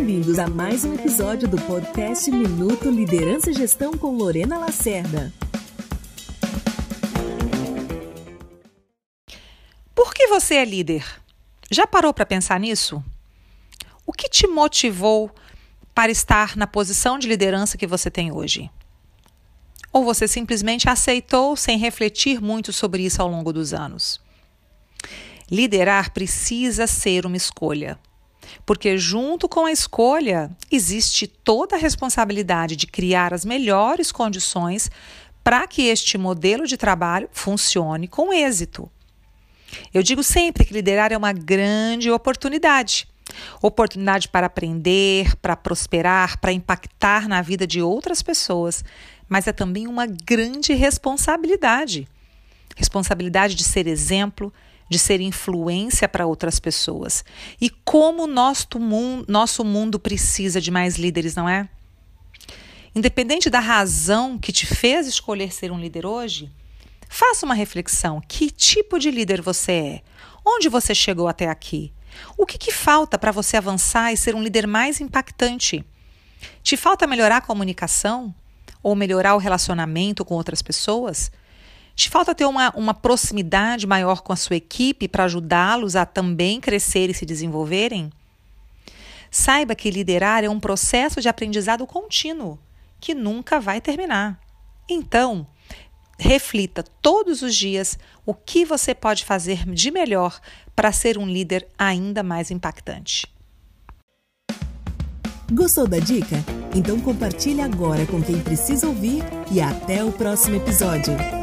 Bem-vindos a mais um episódio do podcast Minuto Liderança e Gestão com Lorena Lacerda. Por que você é líder? Já parou para pensar nisso? O que te motivou para estar na posição de liderança que você tem hoje? Ou você simplesmente aceitou sem refletir muito sobre isso ao longo dos anos? Liderar precisa ser uma escolha porque junto com a escolha existe toda a responsabilidade de criar as melhores condições para que este modelo de trabalho funcione com êxito. Eu digo sempre que liderar é uma grande oportunidade. Oportunidade para aprender, para prosperar, para impactar na vida de outras pessoas, mas é também uma grande responsabilidade. Responsabilidade de ser exemplo, de ser influência para outras pessoas. E como nosso mundo, nosso mundo precisa de mais líderes, não é? Independente da razão que te fez escolher ser um líder hoje, faça uma reflexão. Que tipo de líder você é? Onde você chegou até aqui? O que, que falta para você avançar e ser um líder mais impactante? Te falta melhorar a comunicação? Ou melhorar o relacionamento com outras pessoas? Te falta ter uma, uma proximidade maior com a sua equipe para ajudá-los a também crescer e se desenvolverem? Saiba que liderar é um processo de aprendizado contínuo que nunca vai terminar. Então, reflita todos os dias o que você pode fazer de melhor para ser um líder ainda mais impactante. Gostou da dica? Então compartilhe agora com quem precisa ouvir e até o próximo episódio.